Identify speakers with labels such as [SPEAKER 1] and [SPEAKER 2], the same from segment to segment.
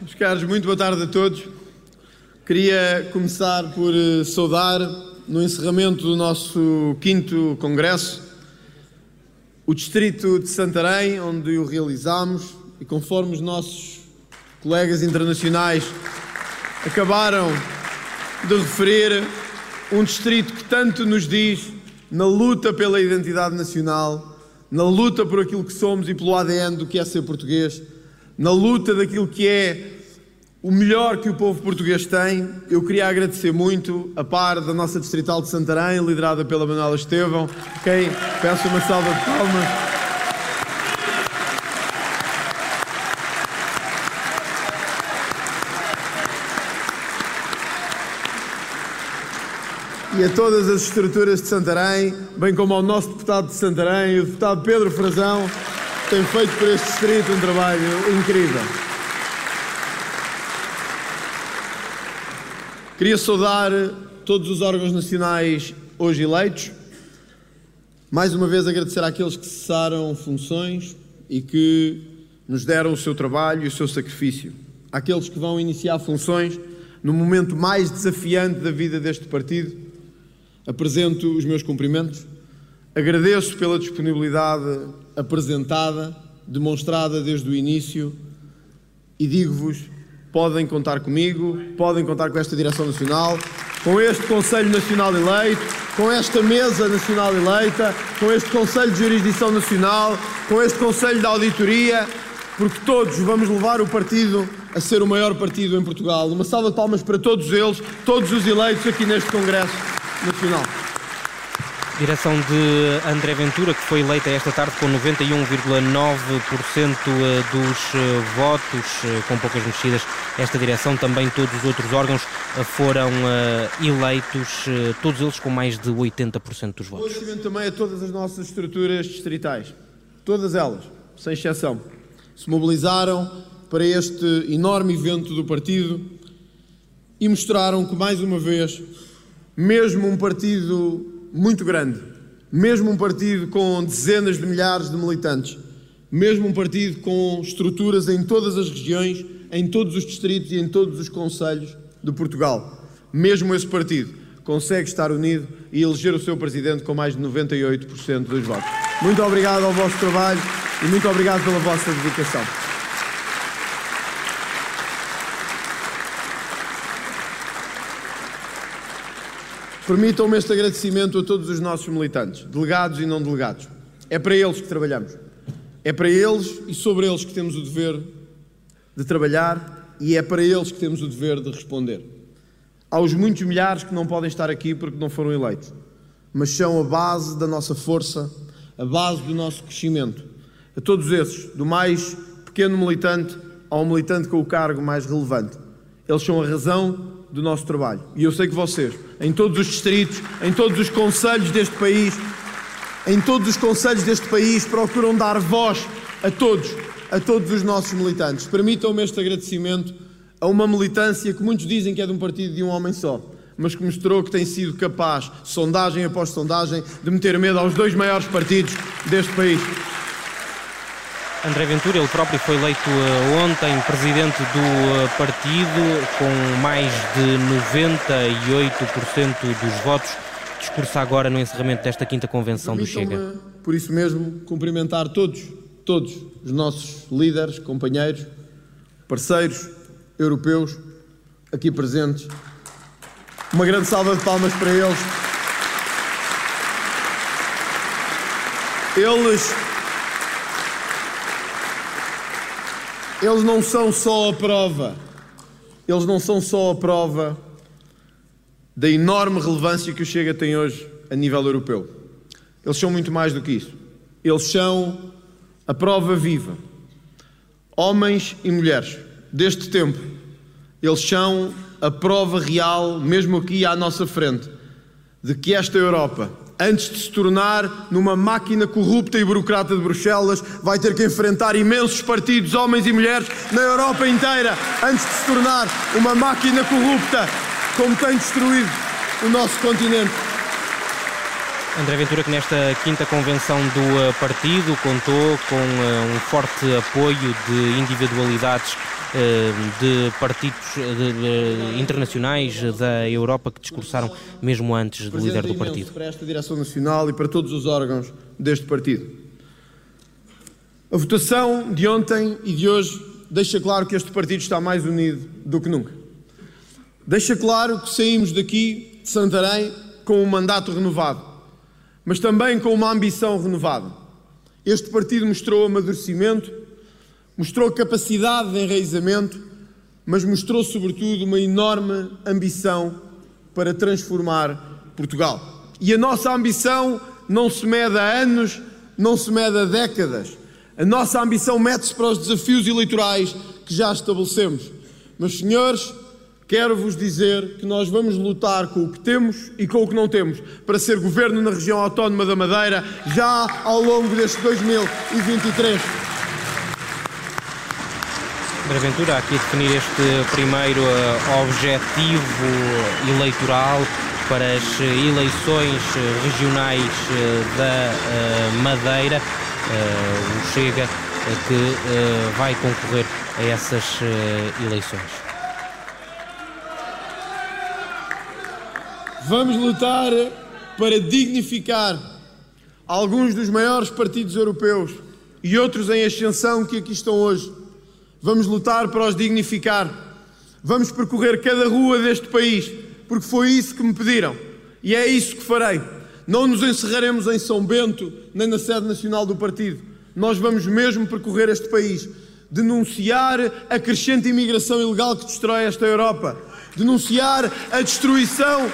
[SPEAKER 1] Meus caros, muito boa tarde a todos. Queria começar por eh, saudar, no encerramento do nosso quinto congresso, o distrito de Santarém, onde o realizámos, e conforme os nossos colegas internacionais acabaram de referir, um distrito que tanto nos diz na luta pela identidade nacional, na luta por aquilo que somos e pelo ADN do que é ser português, na luta daquilo que é o melhor que o povo português tem. Eu queria agradecer muito a par da nossa Distrital de Santarém, liderada pela Manuela Estevão, quem peço uma salva de palmas. e a todas as estruturas de Santarém, bem como ao nosso deputado de Santarém, o deputado Pedro Frazão, tem feito por este distrito um trabalho incrível. Queria saudar todos os órgãos nacionais hoje eleitos. Mais uma vez agradecer àqueles que cessaram funções e que nos deram o seu trabalho e o seu sacrifício. Àqueles que vão iniciar funções no momento mais desafiante da vida deste partido apresento os meus cumprimentos, agradeço pela disponibilidade apresentada, demonstrada desde o início e digo-vos: podem contar comigo, podem contar com esta Direção Nacional, com este Conselho Nacional eleito, com esta Mesa Nacional eleita, com este Conselho de Jurisdição Nacional, com este Conselho de Auditoria, porque todos vamos levar o partido a ser o maior partido em Portugal. Uma salva de palmas para todos eles, todos os eleitos aqui neste Congresso nacional.
[SPEAKER 2] Direção de André Ventura, que foi eleita esta tarde com 91,9% eh, dos eh, votos, eh, com poucas mexidas. Esta direção, também todos os outros órgãos foram eleitos, todos eles com mais de 80% dos votos.
[SPEAKER 1] Agradecimento também a todas as nossas estruturas distritais, todas elas, sem exceção, se mobilizaram para este enorme evento do partido e mostraram que, mais uma vez, mesmo um partido muito grande, mesmo um partido com dezenas de milhares de militantes, mesmo um partido com estruturas em todas as regiões, em todos os distritos e em todos os conselhos de Portugal, mesmo esse partido consegue estar unido e eleger o seu presidente com mais de 98% dos votos. Muito obrigado ao vosso trabalho e muito obrigado pela vossa dedicação. Permitam-me este agradecimento a todos os nossos militantes, delegados e não delegados. É para eles que trabalhamos. É para eles e sobre eles que temos o dever de trabalhar e é para eles que temos o dever de responder. Aos muitos milhares que não podem estar aqui porque não foram eleitos, mas são a base da nossa força, a base do nosso crescimento. A todos esses, do mais pequeno militante ao militante com o cargo mais relevante. Eles são a razão do nosso trabalho. E eu sei que vocês, em todos os distritos, em todos os conselhos deste país, em todos os conselhos deste país, procuram dar voz a todos, a todos os nossos militantes. Permitam-me este agradecimento a uma militância que muitos dizem que é de um partido de um homem só, mas que mostrou que tem sido capaz, sondagem após sondagem, de meter medo aos dois maiores partidos deste país.
[SPEAKER 2] André Ventura, ele próprio foi eleito uh, ontem presidente do uh, partido com mais de 98% dos votos. Discursa agora no encerramento desta quinta convenção do Chega.
[SPEAKER 1] Por isso mesmo, cumprimentar todos, todos os nossos líderes, companheiros, parceiros europeus aqui presentes. Uma grande salva de palmas para eles. Eles Eles não são só a prova, eles não são só a prova da enorme relevância que o Chega tem hoje a nível europeu. Eles são muito mais do que isso. Eles são a prova viva. Homens e mulheres deste tempo, eles são a prova real, mesmo aqui à nossa frente, de que esta Europa antes de se tornar numa máquina corrupta e burocrata de Bruxelas, vai ter que enfrentar imensos partidos, homens e mulheres, na Europa inteira, antes de se tornar uma máquina corrupta, como tem destruído o nosso continente.
[SPEAKER 2] André Ventura, que nesta quinta convenção do eh, partido contou com eh, um forte apoio de individualidades de partidos de, de, internacionais da Europa que discursaram mesmo antes do líder do partido.
[SPEAKER 1] Para esta direção nacional e para todos os órgãos deste partido. A votação de ontem e de hoje deixa claro que este partido está mais unido do que nunca. Deixa claro que saímos daqui de Santarém com um mandato renovado, mas também com uma ambição renovada. Este partido mostrou amadurecimento, mostrou capacidade de enraizamento, mas mostrou sobretudo uma enorme ambição para transformar Portugal. E a nossa ambição não se mede a anos, não se mede a décadas. A nossa ambição mete-se para os desafios eleitorais que já estabelecemos. Meus senhores, quero-vos dizer que nós vamos lutar com o que temos e com o que não temos para ser governo na região autónoma da Madeira já ao longo deste 2023.
[SPEAKER 2] Ventura, aqui a definir este primeiro uh, objetivo eleitoral para as eleições regionais uh, da Madeira. o Chega que vai concorrer a essas eleições.
[SPEAKER 1] Vamos lutar para dignificar alguns dos maiores partidos europeus e outros em ascensão que aqui estão hoje. Vamos lutar para os dignificar. Vamos percorrer cada rua deste país, porque foi isso que me pediram e é isso que farei. Não nos encerraremos em São Bento nem na sede nacional do partido. Nós vamos mesmo percorrer este país, denunciar a crescente imigração ilegal que destrói esta Europa, denunciar a destruição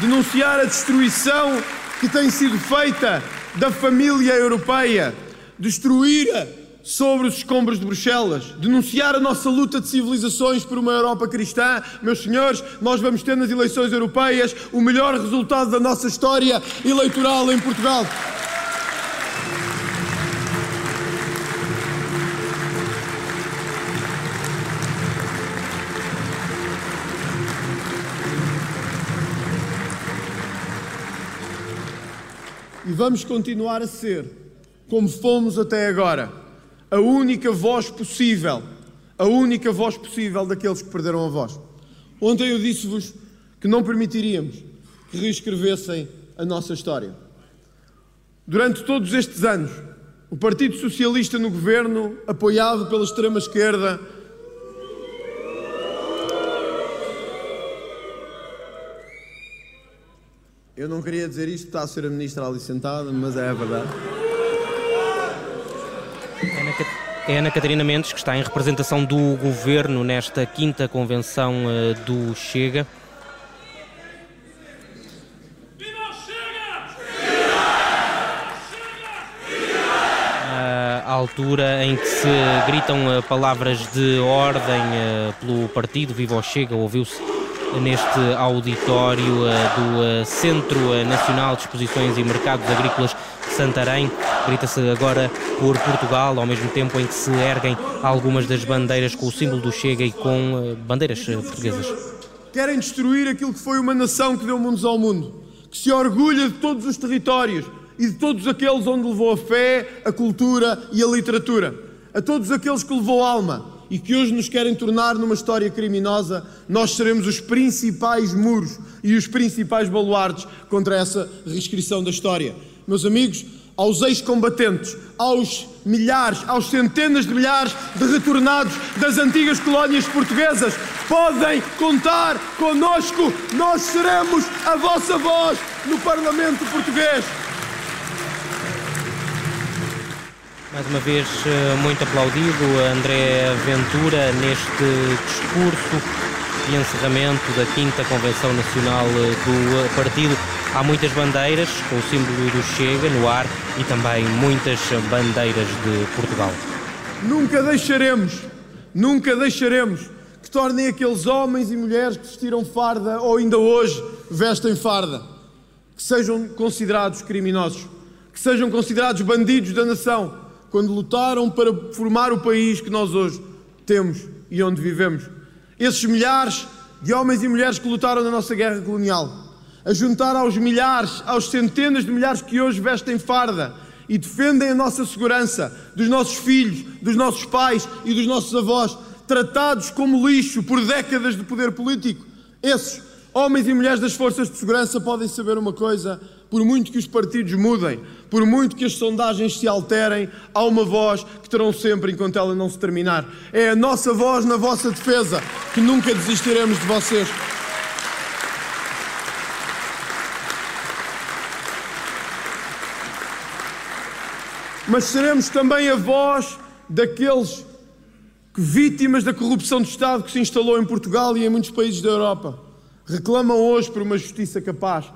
[SPEAKER 1] denunciar a destruição que tem sido feita da família europeia, destruir sobre os escombros de Bruxelas, denunciar a nossa luta de civilizações por uma Europa cristã. Meus senhores, nós vamos ter nas eleições europeias o melhor resultado da nossa história eleitoral em Portugal. E vamos continuar a ser, como fomos até agora, a única voz possível, a única voz possível daqueles que perderam a voz. Ontem eu disse-vos que não permitiríamos que reescrevessem a nossa história. Durante todos estes anos, o Partido Socialista no governo, apoiado pela extrema-esquerda, Eu não queria dizer isto, está a ser a ministra ali sentada, mas é a verdade.
[SPEAKER 2] É Ana Catarina Mendes, que está em representação do governo nesta quinta convenção uh, do Chega. À altura em que se gritam uh, palavras de ordem uh, pelo partido Viva o Chega, ouviu-se neste auditório eh, do eh, Centro eh, Nacional de Exposições e Mercados Agrícolas Santarém. Grita-se agora por Portugal, ao mesmo tempo em que se erguem algumas das bandeiras com o símbolo do Chega e com bandeiras portuguesas.
[SPEAKER 1] Querem destruir aquilo que foi uma nação que deu mundos ao mundo, que se orgulha de todos os territórios e de todos aqueles onde levou a fé, a cultura e a literatura, a todos aqueles que levou alma e que hoje nos querem tornar numa história criminosa, nós seremos os principais muros e os principais baluartes contra essa reescrição da história. Meus amigos, aos ex-combatentes, aos milhares, aos centenas de milhares de retornados das antigas colónias portuguesas, podem contar conosco, nós seremos a vossa voz no Parlamento Português.
[SPEAKER 2] Mais uma vez, eh, muito aplaudido André Ventura neste discurso de encerramento da 5 Convenção Nacional eh, do eh, Partido. Há muitas bandeiras com o símbolo do Chega no ar e também muitas bandeiras de Portugal.
[SPEAKER 1] Nunca deixaremos, nunca deixaremos que tornem aqueles homens e mulheres que vestiram farda ou ainda hoje vestem farda, que sejam considerados criminosos, que sejam considerados bandidos da nação quando lutaram para formar o país que nós hoje temos e onde vivemos. Esses milhares de homens e mulheres que lutaram na nossa guerra colonial, a juntar aos milhares, aos centenas de milhares que hoje vestem farda e defendem a nossa segurança, dos nossos filhos, dos nossos pais e dos nossos avós, tratados como lixo por décadas de poder político, esses homens e mulheres das forças de segurança podem saber uma coisa: por muito que os partidos mudem, por muito que as sondagens se alterem, há uma voz que terão sempre enquanto ela não se terminar. É a nossa voz na vossa defesa, que nunca desistiremos de vocês. mas seremos também a voz daqueles que, vítimas da corrupção de Estado que se instalou em Portugal e em muitos países da Europa, reclamam hoje por uma justiça capaz,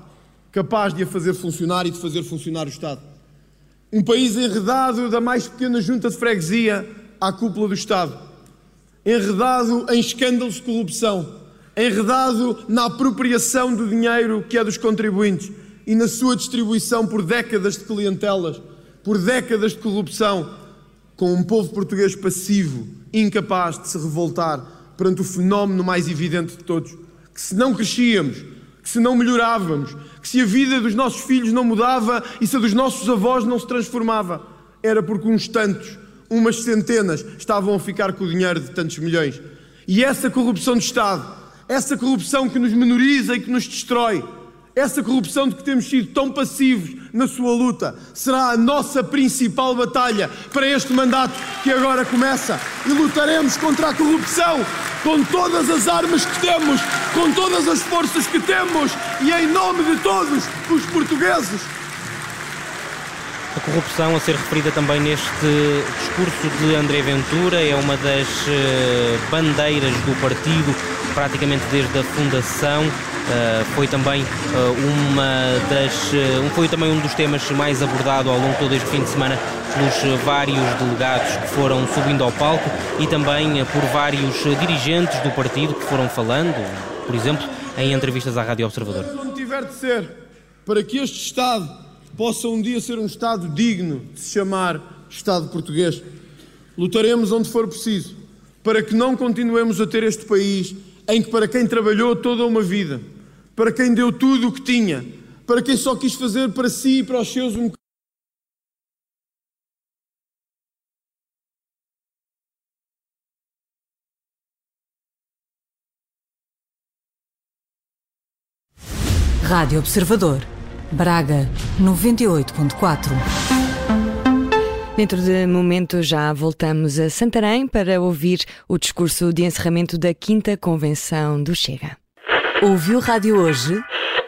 [SPEAKER 1] capaz de a fazer funcionar e de fazer funcionar o Estado. Um país enredado da mais pequena junta de freguesia à cúpula do Estado, enredado em escândalos de corrupção, enredado na apropriação do dinheiro que é dos contribuintes. E na sua distribuição por décadas de clientelas. Por décadas de corrupção, com um povo português passivo, incapaz de se revoltar perante o fenómeno mais evidente de todos: que se não crescíamos, que se não melhorávamos, que se a vida dos nossos filhos não mudava e se a dos nossos avós não se transformava, era porque uns tantos, umas centenas, estavam a ficar com o dinheiro de tantos milhões. E essa corrupção de Estado, essa corrupção que nos menoriza e que nos destrói, essa corrupção de que temos sido tão passivos na sua luta será a nossa principal batalha para este mandato que agora começa. E lutaremos contra a corrupção com todas as armas que temos, com todas as forças que temos e em nome de todos os portugueses.
[SPEAKER 2] Corrupção a ser referida também neste discurso de André Ventura é uma das eh, bandeiras do partido, praticamente desde a fundação. Uh, foi também uh, uma das foi também um dos temas mais abordado ao longo de todo este fim de semana pelos vários delegados que foram subindo ao palco e também por vários dirigentes do partido que foram falando, por exemplo, em entrevistas à Rádio Observador.
[SPEAKER 1] Onde tiver de ser, para que este Estado possa um dia ser um Estado digno de se chamar Estado português, lutaremos onde for preciso, para que não continuemos a ter este país em que para quem trabalhou toda uma vida para quem deu tudo o que tinha, para quem só quis fazer para si e para os seus um
[SPEAKER 3] Rádio Observador, Braga 98.4.
[SPEAKER 4] Dentro de momentos já voltamos a Santarém para ouvir o discurso de encerramento da 5 Convenção do Chega.
[SPEAKER 3] Ouviu rádio hoje?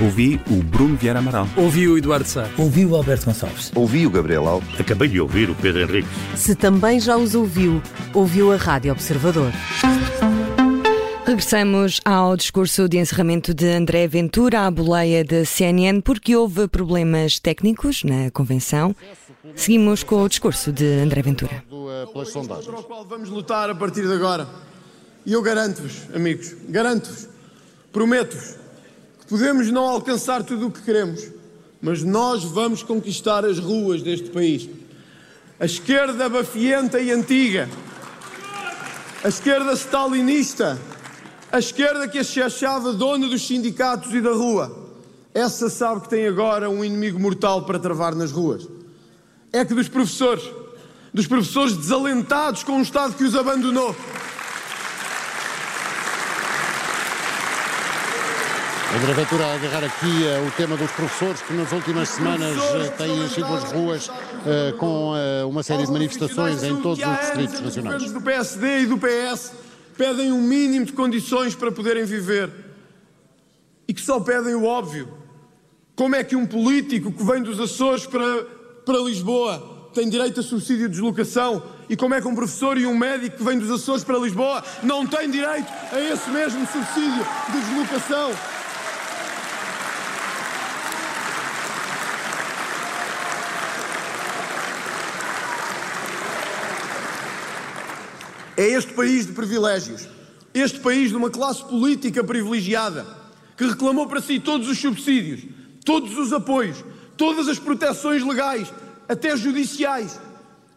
[SPEAKER 5] Ouvi o Bruno Vieira Amaral.
[SPEAKER 6] Ouvi o Eduardo Sá.
[SPEAKER 7] Ouvi o Alberto Gonçalves.
[SPEAKER 8] Ouvi o Gabriel Alves.
[SPEAKER 9] Acabei de ouvir o Pedro Henrique.
[SPEAKER 3] Se também já os ouviu, ouviu a Rádio Observador.
[SPEAKER 4] Regressamos ao discurso de encerramento de André Ventura à boleia da CNN porque houve problemas técnicos na convenção. Seguimos com o discurso de André Ventura.
[SPEAKER 1] Contra o qual vamos lutar a partir de agora. E eu garanto-vos, amigos, garanto-vos, prometo-vos, Podemos não alcançar tudo o que queremos, mas nós vamos conquistar as ruas deste país. A esquerda bafienta e antiga, a esquerda stalinista, a esquerda que se achava dona dos sindicatos e da rua, essa sabe que tem agora um inimigo mortal para travar nas ruas. É que dos professores, dos professores desalentados com o Estado que os abandonou,
[SPEAKER 10] André Ventura a agarrar aqui uh, o tema dos professores que nas últimas semanas uh, têm enchido as ruas uh, com uma série de manifestações em todos os distritos nacionais.
[SPEAKER 1] Os do PSD e do PS pedem um mínimo de condições para poderem viver e que só pedem o óbvio. Como é que um político que vem dos Açores para, para Lisboa tem direito a subsídio de deslocação e como é que um professor e um médico que vem dos Açores para Lisboa não têm direito a esse mesmo subsídio de deslocação? É este país de privilégios, este país de uma classe política privilegiada, que reclamou para si todos os subsídios, todos os apoios, todas as proteções legais, até judiciais,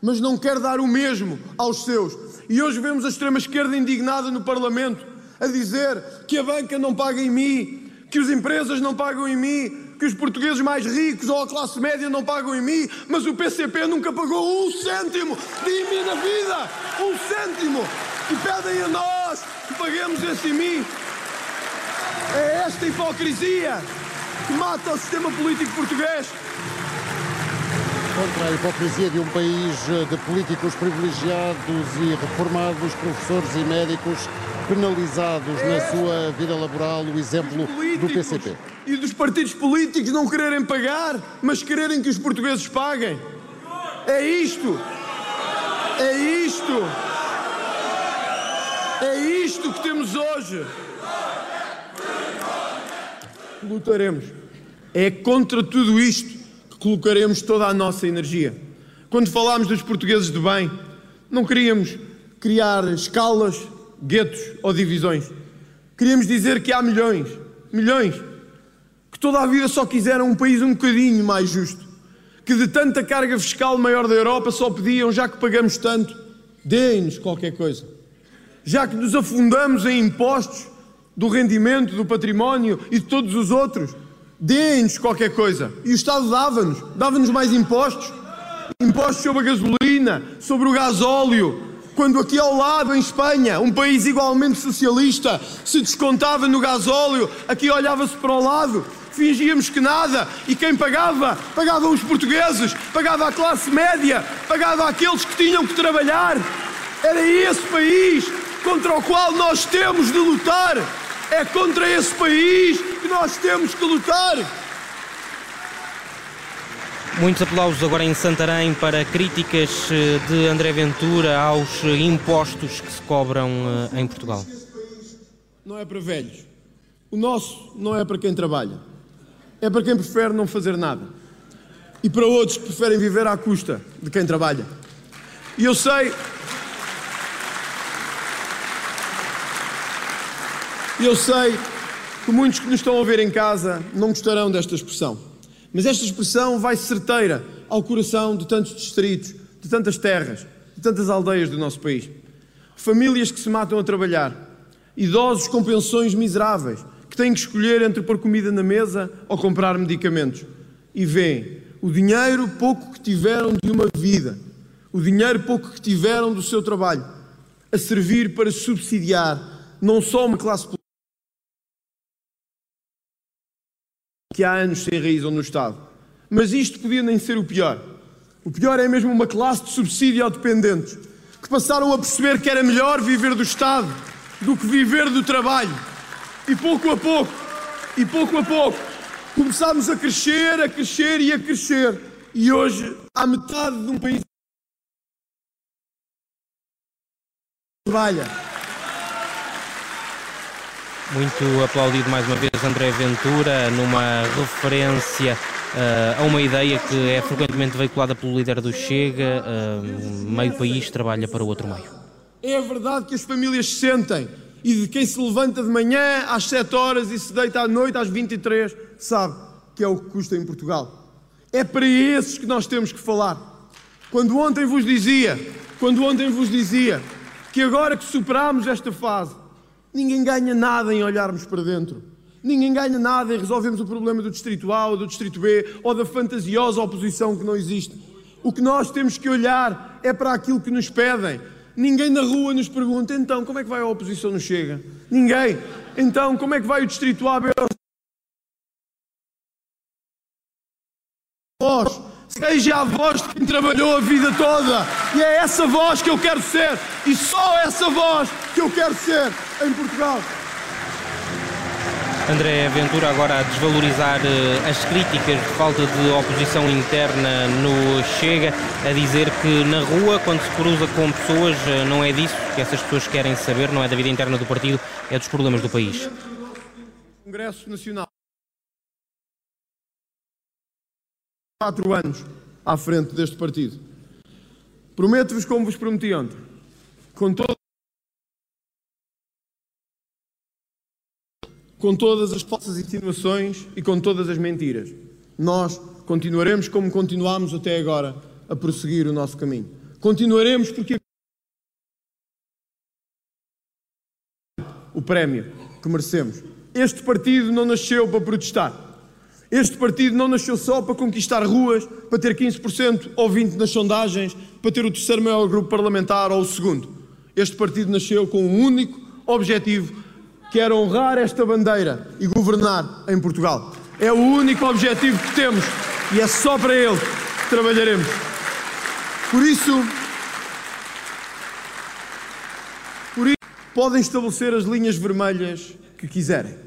[SPEAKER 1] mas não quer dar o mesmo aos seus. E hoje vemos a extrema-esquerda indignada no Parlamento a dizer que a banca não paga em mim, que as empresas não pagam em mim, que os portugueses mais ricos ou a classe média não pagam em mim, mas o PCP nunca pagou um cêntimo de mim na vida! Um cêntimo! E pedem a nós que paguemos esse em mim. É esta hipocrisia que mata o sistema político português.
[SPEAKER 10] Contra a hipocrisia de um país de políticos privilegiados e reformados, professores e médicos penalizados é. na sua vida laboral, o exemplo do PCP.
[SPEAKER 1] E dos partidos políticos não quererem pagar, mas quererem que os portugueses paguem. É isto. É isto. É isto que temos hoje. Lutaremos. É contra tudo isto que colocaremos toda a nossa energia. Quando falámos dos portugueses de bem, não queríamos criar escalas guetos ou divisões. Queríamos dizer que há milhões, milhões, que toda a vida só quiseram um país um bocadinho mais justo, que de tanta carga fiscal maior da Europa só pediam, já que pagamos tanto, deem-nos qualquer coisa. Já que nos afundamos em impostos do rendimento, do património e de todos os outros, deem-nos qualquer coisa. E o Estado dava-nos, dava-nos mais impostos. Impostos sobre a gasolina, sobre o gasóleo, quando aqui ao lado, em Espanha, um país igualmente socialista, se descontava no gasóleo, aqui olhava-se para o lado, fingíamos que nada, e quem pagava? Pagavam os portugueses, pagava a classe média, pagava aqueles que tinham que trabalhar. Era esse país contra o qual nós temos de lutar. É contra esse país que nós temos que lutar.
[SPEAKER 2] Muitos aplausos agora em Santarém para críticas eh, de André Ventura aos eh, impostos que se cobram eh, em Portugal.
[SPEAKER 1] Não é para velhos. O nosso não é para quem trabalha. É para quem prefere não fazer nada. E para outros que preferem viver à custa de quem trabalha. E eu sei. Eu sei que muitos que nos estão a ver em casa não gostarão desta expressão. Mas esta expressão vai certeira ao coração de tantos distritos, de tantas terras, de tantas aldeias do nosso país. Famílias que se matam a trabalhar, idosos com pensões miseráveis, têm que escolher entre pôr comida na mesa ou comprar medicamentos. E veem o dinheiro pouco que tiveram de uma vida, o dinheiro pouco que tiveram do seu trabalho, a servir para subsidiar não só uma classe política, que há anos se enraizam no Estado. Mas isto podia nem ser o pior. O pior é mesmo uma classe de subsídio ao dependentes que passaram a perceber que era melhor viver do Estado do que viver do trabalho. E pouco a pouco, e pouco a pouco, começámos a crescer, a crescer e a crescer. E hoje, há metade de um país trabalha.
[SPEAKER 2] Muito aplaudido mais uma vez André Ventura, numa referência uh, a uma ideia que é frequentemente veiculada pelo líder do Chega: uh, meio país trabalha para o outro meio.
[SPEAKER 1] É verdade que as famílias se sentem e de quem se levanta de manhã às 7 horas e se deita à noite às 23 sabe que é o que custa em Portugal. É para esses que nós temos que falar. Quando ontem vos dizia, quando ontem vos dizia que agora que superámos esta fase, Ninguém ganha nada em olharmos para dentro. Ninguém ganha nada em resolvermos o problema do Distrito A ou do Distrito B ou da fantasiosa oposição que não existe. O que nós temos que olhar é para aquilo que nos pedem. Ninguém na rua nos pergunta, então, como é que vai a oposição no Chega? Ninguém. Então, como é que vai o Distrito A, B Vós, seja a voz de quem trabalhou a vida toda. E é essa voz que eu quero ser. E só essa voz que eu quero ser em Portugal.
[SPEAKER 2] André Ventura agora a desvalorizar eh, as críticas de falta de oposição interna no Chega, a dizer que na rua, quando se cruza com pessoas, eh, não é disso que essas pessoas querem saber, não é da vida interna do partido, é dos problemas do país.
[SPEAKER 1] Congresso Nacional. Quatro anos à frente deste partido. Prometo-vos, como vos prometi ontem, com todo com todas as falsas insinuações e com todas as mentiras. Nós continuaremos como continuamos até agora a prosseguir o nosso caminho. Continuaremos porque o prémio que merecemos. Este partido não nasceu para protestar. Este partido não nasceu só para conquistar ruas, para ter 15% ou 20% nas sondagens, para ter o terceiro maior grupo parlamentar ou o segundo. Este partido nasceu com um único objetivo, que era honrar esta bandeira e governar em Portugal. É o único objetivo que temos e é só para ele que trabalharemos. Por isso, por isso podem estabelecer as linhas vermelhas que quiserem.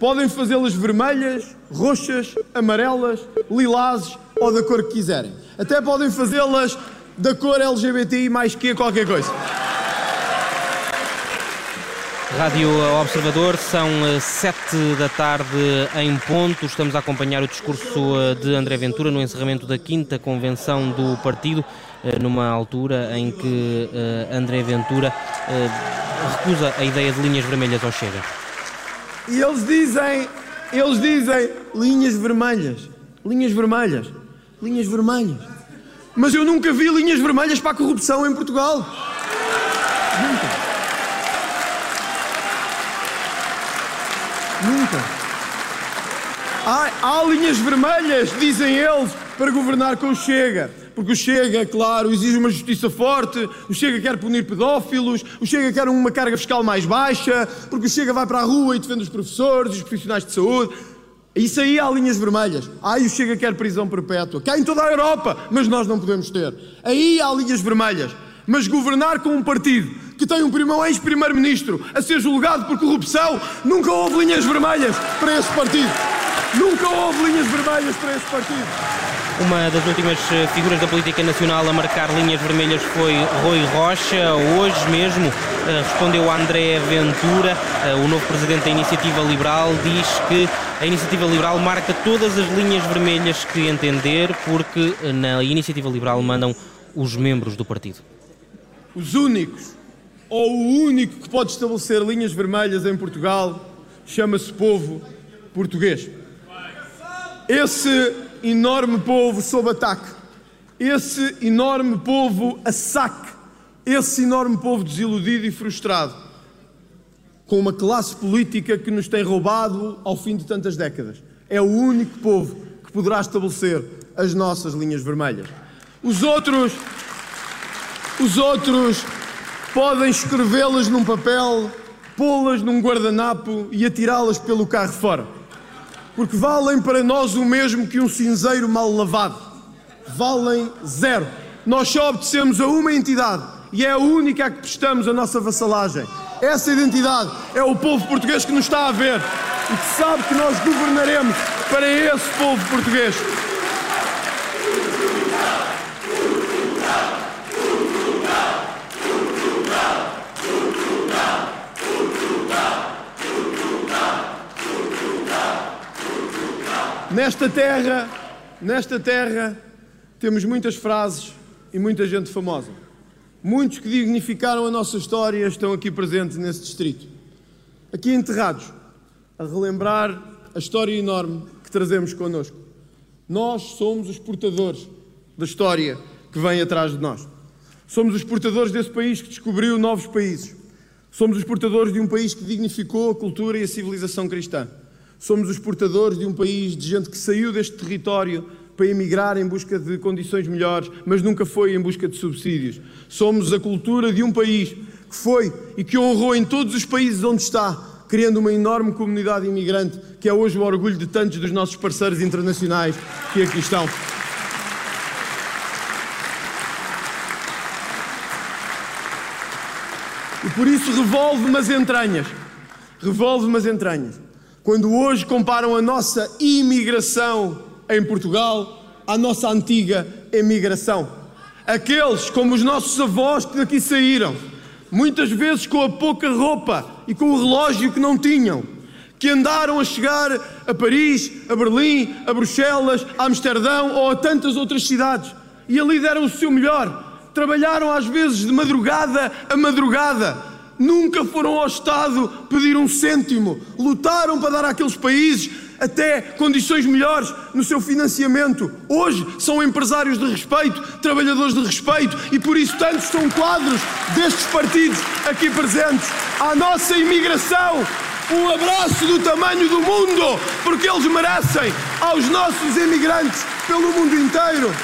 [SPEAKER 1] Podem fazê-las vermelhas, roxas, amarelas, lilazes ou da cor que quiserem. Até podem fazê-las da cor LGBTI mais que qualquer coisa.
[SPEAKER 2] Rádio Observador, são eh, sete da tarde em ponto. Estamos a acompanhar o discurso eh, de André Ventura no encerramento da quinta convenção do partido, eh, numa altura em que André Ventura recusa a ideia de linhas vermelhas ao Chega.
[SPEAKER 1] E eles dizem, eles dizem linhas vermelhas, linhas vermelhas, linhas vermelhas. Mas eu nunca vi linhas vermelhas para a corrupção em Portugal. Nunca. Nunca. Há, há linhas vermelhas, dizem eles, para governar com o Chega. Porque o Chega, claro, exige uma justiça forte, o Chega quer punir pedófilos, o Chega quer uma carga fiscal mais baixa, porque o Chega vai para a rua e defende os professores, os profissionais de saúde. Isso aí há linhas vermelhas. Aí o Chega quer prisão perpétua. Cá em toda a Europa, mas nós não podemos ter. Aí há linhas vermelhas. Mas governar com um partido que tem um ex-primeiro-ministro a ser julgado por corrupção, nunca houve linhas vermelhas para esse partido. Nunca houve linhas vermelhas para esse partido.
[SPEAKER 2] Uma das últimas eh, figuras da política nacional a marcar linhas vermelhas foi Rui Rocha. Hoje mesmo eh, respondeu a André Ventura, eh, o novo presidente da Iniciativa Liberal, diz que a Iniciativa Liberal marca todas as linhas vermelhas que entender, porque na Iniciativa Liberal mandam os membros do partido.
[SPEAKER 1] Os únicos, ou o único que pode estabelecer linhas vermelhas em Portugal, chama-se povo português. Esse enorme povo sob ataque, esse enorme povo a saque, esse enorme povo desiludido e frustrado, com uma classe política que nos tem roubado ao fim de tantas décadas. É o único povo que poderá estabelecer as nossas linhas vermelhas. Os outros, os outros podem escrevê-las num papel, pô-las num guardanapo e atirá-las pelo carro fora porque valem para nós o mesmo que um cinzeiro mal lavado. Valem zero. Nós só obedecemos a uma entidade e é a única a que prestamos a nossa vassalagem. Essa identidade é o povo português que nos está a ver e que sabe que nós governaremos para esse povo português. Nesta terra, nesta terra, temos muitas frases e muita gente famosa. Muitos que dignificaram a nossa história estão aqui presentes nesse distrito. Aqui enterrados, a relembrar a história enorme que trazemos connosco. Nós somos os portadores da história que vem atrás de nós. Somos os portadores desse país que descobriu novos países. Somos os portadores de um país que dignificou a cultura e a civilização cristã. Somos os portadores de um país de gente que saiu deste território para emigrar em busca de condições melhores, mas nunca foi em busca de subsídios. Somos a cultura de um país que foi e que honrou em todos os países onde está, criando uma enorme comunidade imigrante, que é hoje o orgulho de tantos dos nossos parceiros internacionais que aqui estão. E por isso revolve-me as entranhas. Revolve-me as entranhas quando hoje comparam a nossa imigração em Portugal à nossa antiga emigração. Aqueles, como os nossos avós que daqui saíram, muitas vezes com a pouca roupa e com o relógio que não tinham, que andaram a chegar a Paris, a Berlim, a Bruxelas, a Amsterdão ou a tantas outras cidades e ali deram o seu melhor. Trabalharam às vezes de madrugada a madrugada nunca foram ao Estado pedir um cêntimo, lutaram para dar àqueles países até condições melhores no seu financiamento. Hoje são empresários de respeito, trabalhadores de respeito e por isso tantos são quadros destes partidos aqui presentes. À nossa imigração, um abraço do tamanho do mundo, porque eles merecem aos nossos imigrantes pelo mundo inteiro.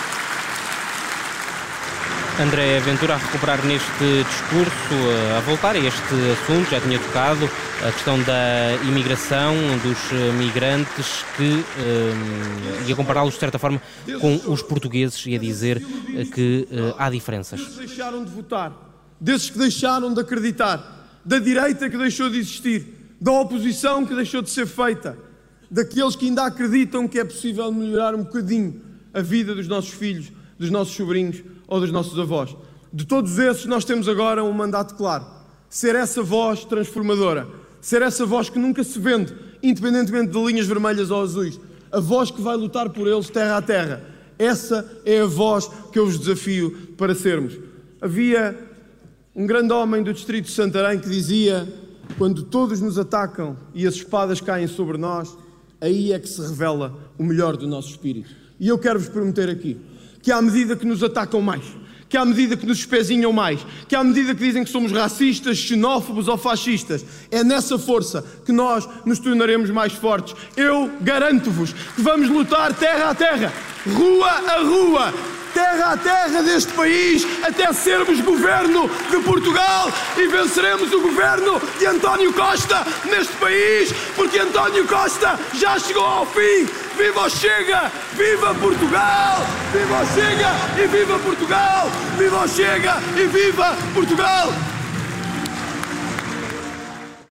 [SPEAKER 2] André Ventura a recuperar neste discurso, eh, a voltar a este assunto, já tinha tocado a questão da imigração, dos eh, migrantes, que um, eh, e a compará-los de certa forma com os portugueses e a dizer que uh, há diferenças.
[SPEAKER 1] Desses que deixaram de votar, desses que deixaram de acreditar, da direita que deixou de existir, da oposição que deixou de ser feita, daqueles que ainda acreditam que é possível melhorar um bocadinho a vida dos nossos filhos, dos nossos sobrinhos ou dos nossos avós. De todos esses, nós temos agora um mandato claro: ser essa voz transformadora, ser essa voz que nunca se vende, independentemente de linhas vermelhas ou azuis, a voz que vai lutar por eles terra a terra. Essa é a voz que eu vos desafio para sermos. Havia um grande homem do distrito de Santarém que dizia: quando todos nos atacam e as espadas caem sobre nós, aí é que se revela o melhor do nosso espírito. E eu quero vos prometer aqui que à medida que nos atacam mais, que à medida que nos espezinham mais, que à medida que dizem que somos racistas, xenófobos ou fascistas, é nessa força que nós nos tornaremos mais fortes. Eu garanto-vos que vamos lutar terra a terra, rua a rua, terra a terra deste país até sermos governo de Portugal e venceremos o governo de António Costa neste país, porque António Costa já chegou ao fim. Viva o Chega! Viva Portugal! Viva o Chega e viva Portugal! Viva o Chega e viva Portugal!